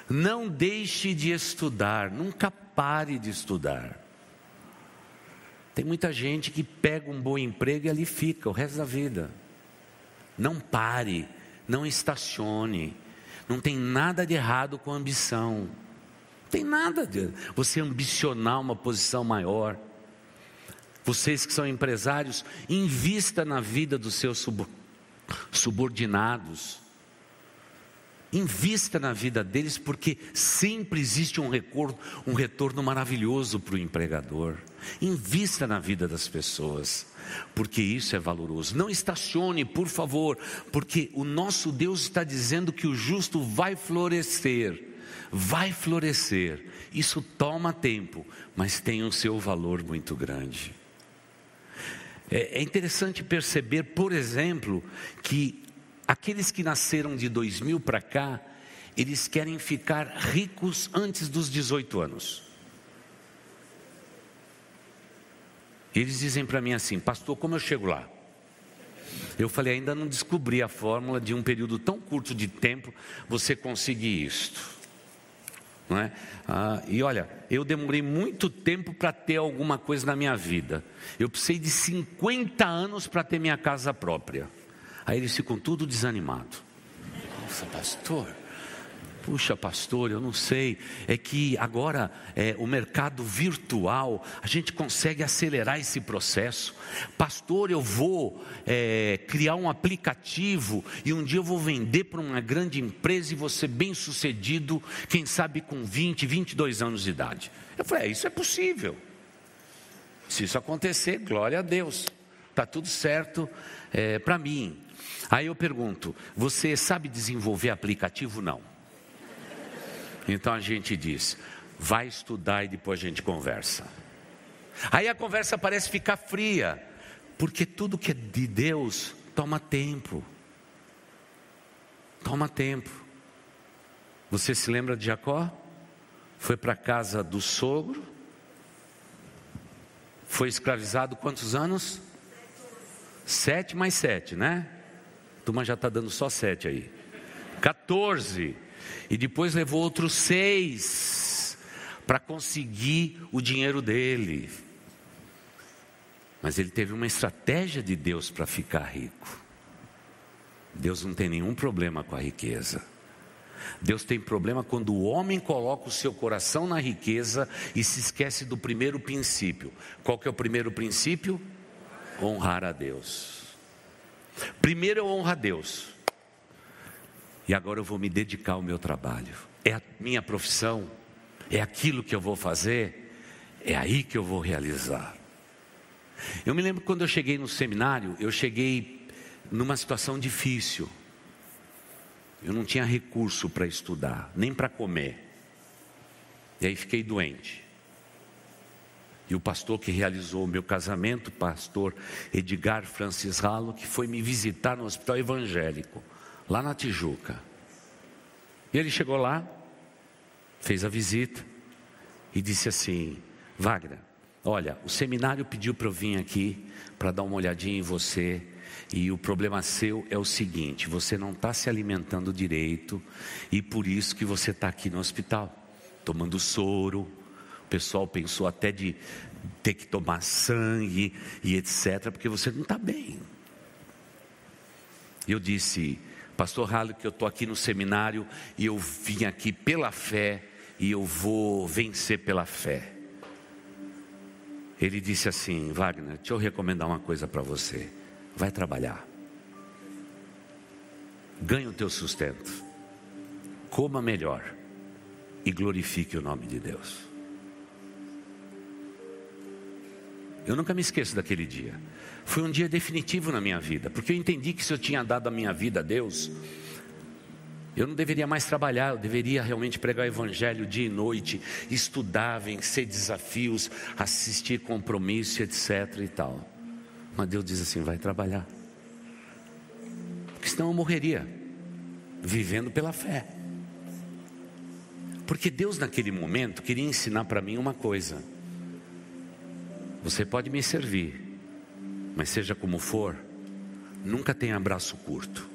não deixe de estudar, nunca pare de estudar. Tem muita gente que pega um bom emprego e ali fica o resto da vida. Não pare, não estacione. Não tem nada de errado com ambição. Não tem nada de você ambicionar uma posição maior. Vocês que são empresários, invista na vida dos seus subordinados. Invista na vida deles, porque sempre existe um, retorno, um retorno maravilhoso para o empregador. Invista na vida das pessoas porque isso é valoroso. Não estacione, por favor, porque o nosso Deus está dizendo que o justo vai florescer, vai florescer. Isso toma tempo, mas tem o seu valor muito grande. É, é interessante perceber, por exemplo, que aqueles que nasceram de 2000 para cá, eles querem ficar ricos antes dos 18 anos. eles dizem para mim assim, pastor, como eu chego lá? Eu falei, ainda não descobri a fórmula de um período tão curto de tempo você conseguir isto. Não é? Ah, e olha, eu demorei muito tempo para ter alguma coisa na minha vida. Eu precisei de 50 anos para ter minha casa própria. Aí eles ficam tudo desanimados. Nossa, pastor, Puxa, pastor, eu não sei. É que agora é, o mercado virtual, a gente consegue acelerar esse processo. Pastor, eu vou é, criar um aplicativo e um dia eu vou vender para uma grande empresa e ser bem sucedido, quem sabe com 20, 22 anos de idade. Eu falei, é, isso é possível. Se isso acontecer, glória a Deus. Está tudo certo é, para mim. Aí eu pergunto: você sabe desenvolver aplicativo? Não. Então a gente diz: vai estudar e depois a gente conversa. Aí a conversa parece ficar fria, porque tudo que é de Deus toma tempo. Toma tempo. Você se lembra de Jacó? Foi para a casa do sogro, foi escravizado quantos anos? Sete mais sete, né? Turma já está dando só sete aí. 14. E depois levou outros seis para conseguir o dinheiro dele. Mas ele teve uma estratégia de Deus para ficar rico. Deus não tem nenhum problema com a riqueza. Deus tem problema quando o homem coloca o seu coração na riqueza e se esquece do primeiro princípio. Qual que é o primeiro princípio? Honrar a Deus. Primeiro eu honro a Deus e agora eu vou me dedicar ao meu trabalho. É a minha profissão, é aquilo que eu vou fazer, é aí que eu vou realizar. Eu me lembro quando eu cheguei no seminário, eu cheguei numa situação difícil. Eu não tinha recurso para estudar, nem para comer. E aí fiquei doente. E o pastor que realizou o meu casamento, pastor Edgar Francis Ralo, que foi me visitar no hospital evangélico lá na Tijuca. E ele chegou lá, fez a visita e disse assim: Wagner, olha, o seminário pediu para eu vir aqui para dar uma olhadinha em você. E o problema seu é o seguinte: você não está se alimentando direito, e por isso que você está aqui no hospital, tomando soro. O pessoal pensou até de ter que tomar sangue e etc., porque você não está bem. Eu disse, Pastor Halley, que eu estou aqui no seminário e eu vim aqui pela fé e eu vou vencer pela fé. Ele disse assim: Wagner, deixa eu recomendar uma coisa para você. Vai trabalhar. Ganhe o teu sustento. Coma melhor. E glorifique o nome de Deus. Eu nunca me esqueço daquele dia. Foi um dia definitivo na minha vida, porque eu entendi que se eu tinha dado a minha vida a Deus, eu não deveria mais trabalhar, eu deveria realmente pregar o Evangelho dia e noite, estudar, vencer desafios, assistir compromisso, etc. e tal. Mas Deus diz assim: vai trabalhar, porque senão eu morreria, vivendo pela fé. Porque Deus, naquele momento, queria ensinar para mim uma coisa você pode me servir, mas seja como for, nunca tenha braço curto.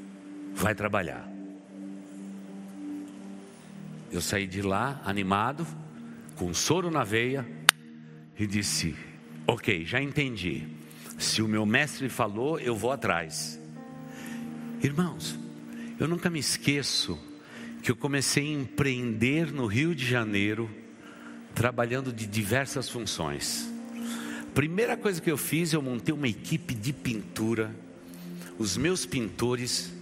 Vai trabalhar. Eu saí de lá animado, com soro na veia, e disse: Ok, já entendi. Se o meu mestre falou, eu vou atrás. Irmãos, eu nunca me esqueço que eu comecei a empreender no Rio de Janeiro, trabalhando de diversas funções. Primeira coisa que eu fiz, eu montei uma equipe de pintura. Os meus pintores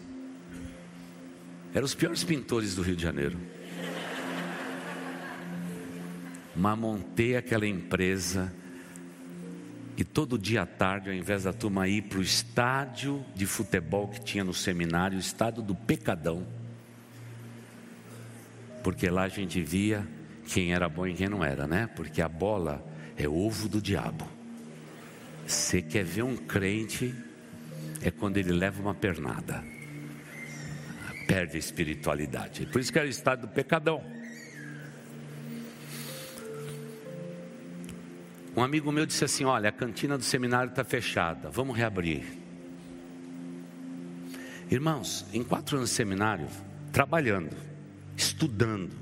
eram os piores pintores do Rio de Janeiro. Mas montei aquela empresa e todo dia à tarde, ao invés da turma ir para o estádio de futebol que tinha no seminário, o estádio do Pecadão, porque lá a gente via quem era bom e quem não era, né? Porque a bola é ovo do diabo. Você quer ver um crente, é quando ele leva uma pernada, perde a espiritualidade. Por isso que era o estado do pecadão. Um amigo meu disse assim: Olha, a cantina do seminário está fechada, vamos reabrir. Irmãos, em quatro anos de seminário, trabalhando, estudando,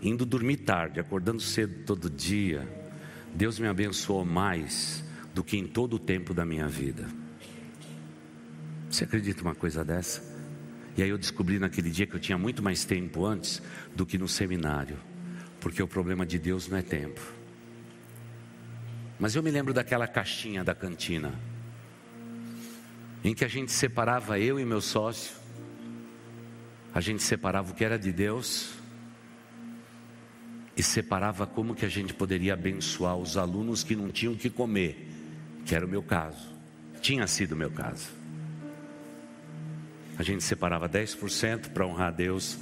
indo dormir tarde, acordando cedo todo dia, Deus me abençoou mais do que em todo o tempo da minha vida. Você acredita uma coisa dessa? E aí eu descobri naquele dia que eu tinha muito mais tempo antes do que no seminário, porque o problema de Deus não é tempo. Mas eu me lembro daquela caixinha da cantina, em que a gente separava eu e meu sócio, a gente separava o que era de Deus e separava como que a gente poderia abençoar os alunos que não tinham que comer que era o meu caso, tinha sido o meu caso. A gente separava 10% para honrar a Deus,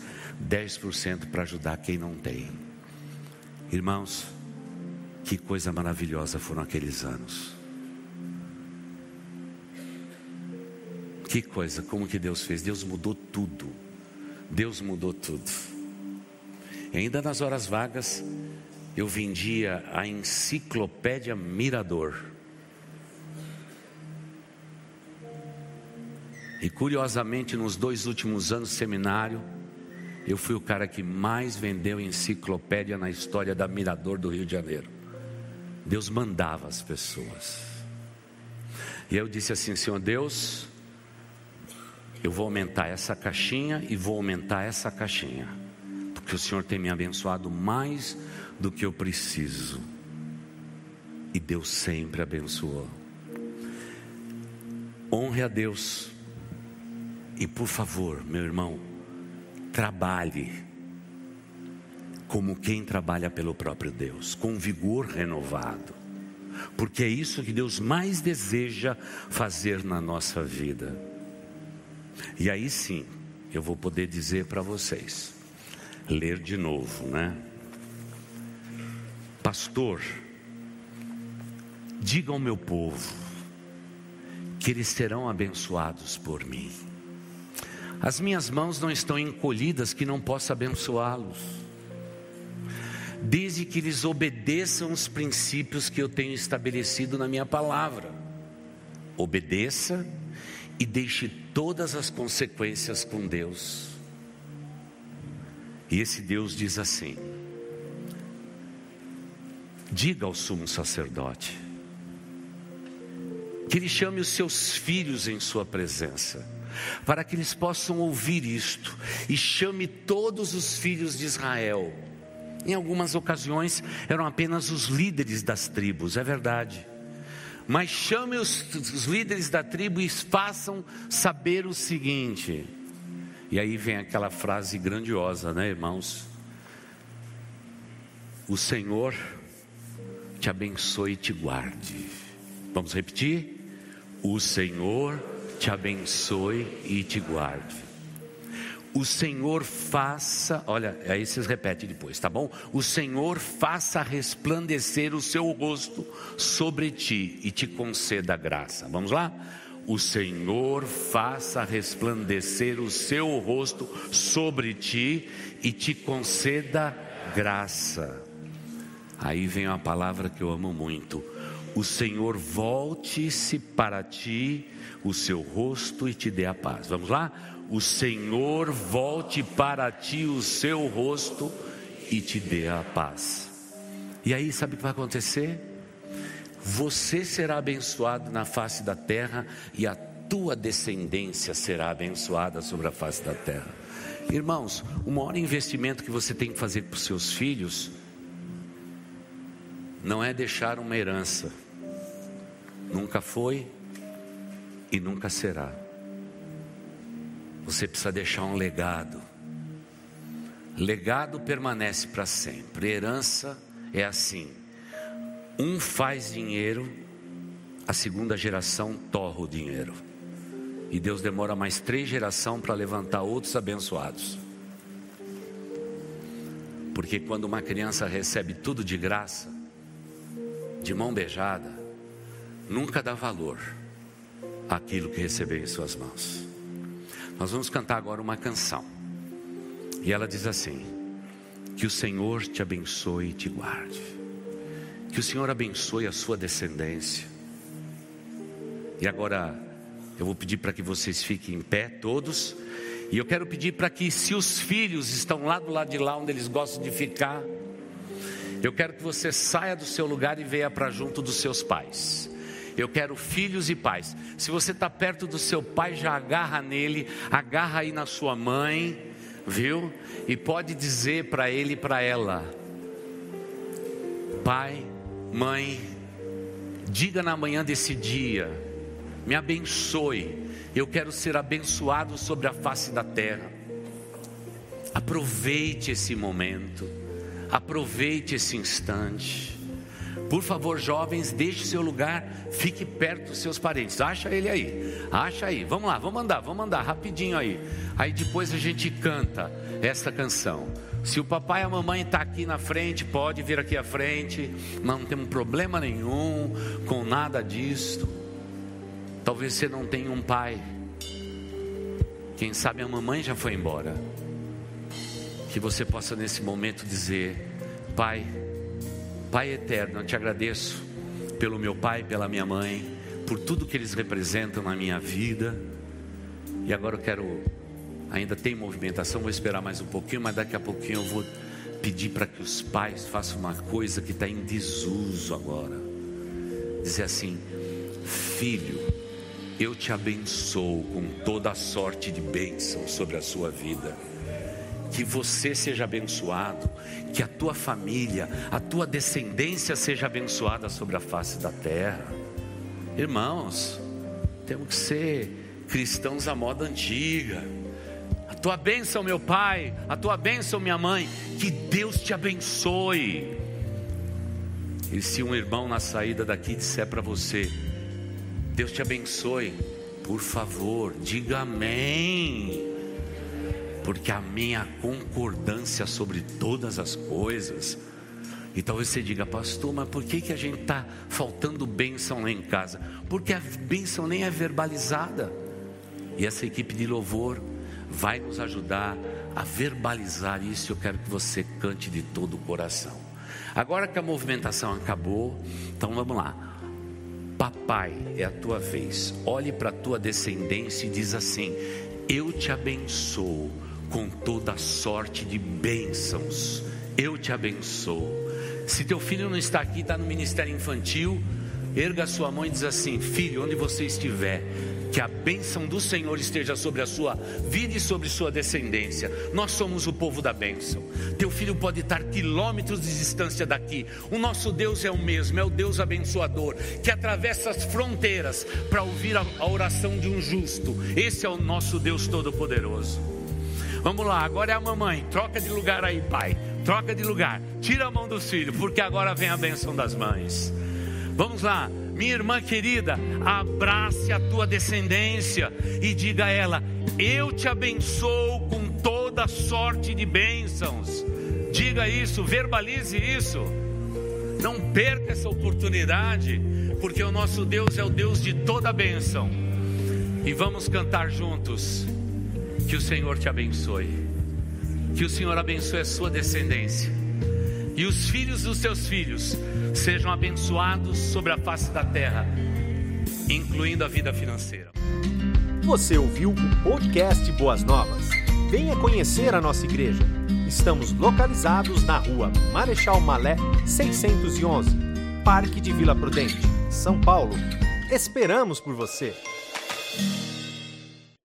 10% para ajudar quem não tem. Irmãos, que coisa maravilhosa foram aqueles anos. Que coisa, como que Deus fez? Deus mudou tudo. Deus mudou tudo. Ainda nas horas vagas, eu vendia a enciclopédia Mirador. E curiosamente, nos dois últimos anos seminário, eu fui o cara que mais vendeu enciclopédia na história da Mirador do Rio de Janeiro. Deus mandava as pessoas. E eu disse assim: Senhor Deus, eu vou aumentar essa caixinha e vou aumentar essa caixinha, porque o Senhor tem me abençoado mais do que eu preciso. E Deus sempre abençoou. Honre a Deus e por favor, meu irmão, trabalhe como quem trabalha pelo próprio Deus, com vigor renovado, porque é isso que Deus mais deseja fazer na nossa vida. E aí sim, eu vou poder dizer para vocês, ler de novo, né? Pastor, diga ao meu povo que eles serão abençoados por mim. As minhas mãos não estão encolhidas que não possa abençoá-los. Desde que eles obedeçam os princípios que eu tenho estabelecido na minha palavra. Obedeça e deixe todas as consequências com Deus. E esse Deus diz assim: diga ao sumo sacerdote, que ele chame os seus filhos em sua presença para que eles possam ouvir isto e chame todos os filhos de Israel. Em algumas ocasiões eram apenas os líderes das tribos, é verdade. Mas chame os, os líderes da tribo e façam saber o seguinte. E aí vem aquela frase grandiosa, né, irmãos? O Senhor te abençoe e te guarde. Vamos repetir? O Senhor te abençoe e te guarde. O Senhor faça, olha, aí vocês repetem depois, tá bom? O Senhor faça resplandecer o seu rosto sobre ti e te conceda graça. Vamos lá? O Senhor faça resplandecer o seu rosto sobre ti e te conceda graça. Aí vem uma palavra que eu amo muito. O Senhor volte-se para ti o seu rosto e te dê a paz. Vamos lá? O Senhor volte para ti o seu rosto e te dê a paz. E aí, sabe o que vai acontecer? Você será abençoado na face da terra e a tua descendência será abençoada sobre a face da terra. Irmãos, o maior investimento que você tem que fazer para os seus filhos não é deixar uma herança. Nunca foi e nunca será. Você precisa deixar um legado. Legado permanece para sempre. Herança é assim. Um faz dinheiro, a segunda geração torra o dinheiro. E Deus demora mais três gerações para levantar outros abençoados. Porque quando uma criança recebe tudo de graça, de mão beijada, nunca dá valor àquilo que recebeu em suas mãos. Nós vamos cantar agora uma canção. E ela diz assim: Que o Senhor te abençoe e te guarde. Que o Senhor abençoe a sua descendência. E agora eu vou pedir para que vocês fiquem em pé todos. E eu quero pedir para que, se os filhos estão lá do lado de lá onde eles gostam de ficar, eu quero que você saia do seu lugar e venha para junto dos seus pais. Eu quero filhos e pais. Se você está perto do seu pai, já agarra nele, agarra aí na sua mãe, viu? E pode dizer para ele e para ela: Pai, mãe, diga na manhã desse dia, me abençoe. Eu quero ser abençoado sobre a face da terra. Aproveite esse momento. Aproveite esse instante. Por favor, jovens, deixe seu lugar, fique perto dos seus parentes. Acha ele aí, acha aí. Vamos lá, vamos andar, vamos andar rapidinho aí. Aí depois a gente canta essa canção. Se o papai e a mamãe está aqui na frente, pode vir aqui à frente. Não tem problema nenhum com nada disso. Talvez você não tenha um pai. Quem sabe a mamãe já foi embora que você possa nesse momento dizer: Pai, Pai eterno, eu te agradeço pelo meu pai, pela minha mãe, por tudo que eles representam na minha vida. E agora eu quero, ainda tem movimentação, vou esperar mais um pouquinho, mas daqui a pouquinho eu vou pedir para que os pais façam uma coisa que está em desuso agora. Dizer assim: Filho, eu te abençoo com toda a sorte de bênção sobre a sua vida que você seja abençoado, que a tua família, a tua descendência seja abençoada sobre a face da terra. Irmãos, temos que ser cristãos à moda antiga. A tua bênção, meu pai, a tua bênção, minha mãe, que Deus te abençoe. E se um irmão na saída daqui disser para você, Deus te abençoe, por favor, diga amém porque a minha concordância sobre todas as coisas. E talvez você diga, pastor, mas por que, que a gente está faltando bênção lá em casa? Porque a bênção nem é verbalizada. E essa equipe de louvor vai nos ajudar a verbalizar isso. Eu quero que você cante de todo o coração. Agora que a movimentação acabou, então vamos lá. Papai, é a tua vez. Olhe para a tua descendência e diz assim: Eu te abençoo com toda sorte de bênçãos. Eu te abençoo. Se teu filho não está aqui, está no ministério infantil, erga sua mão e diz assim: Filho, onde você estiver, Que a bênção do Senhor esteja sobre a sua vida e sobre sua descendência. Nós somos o povo da bênção. Teu filho pode estar quilômetros de distância daqui. O nosso Deus é o mesmo, é o Deus abençoador, que atravessa as fronteiras para ouvir a oração de um justo. Esse é o nosso Deus Todo-Poderoso. Vamos lá, agora é a mamãe. Troca de lugar aí, pai. Troca de lugar. Tira a mão dos filhos, porque agora vem a bênção das mães. Vamos lá, minha irmã querida, abrace a tua descendência e diga a ela: Eu te abençoo com toda sorte de bênçãos. Diga isso, verbalize isso. Não perca essa oportunidade, porque o nosso Deus é o Deus de toda bênção. E vamos cantar juntos. Que o Senhor te abençoe. Que o Senhor abençoe a sua descendência e os filhos dos seus filhos sejam abençoados sobre a face da terra, incluindo a vida financeira. Você ouviu o podcast Boas Novas? Venha conhecer a nossa igreja. Estamos localizados na rua Marechal Malé 611, Parque de Vila Prudente, São Paulo. Esperamos por você!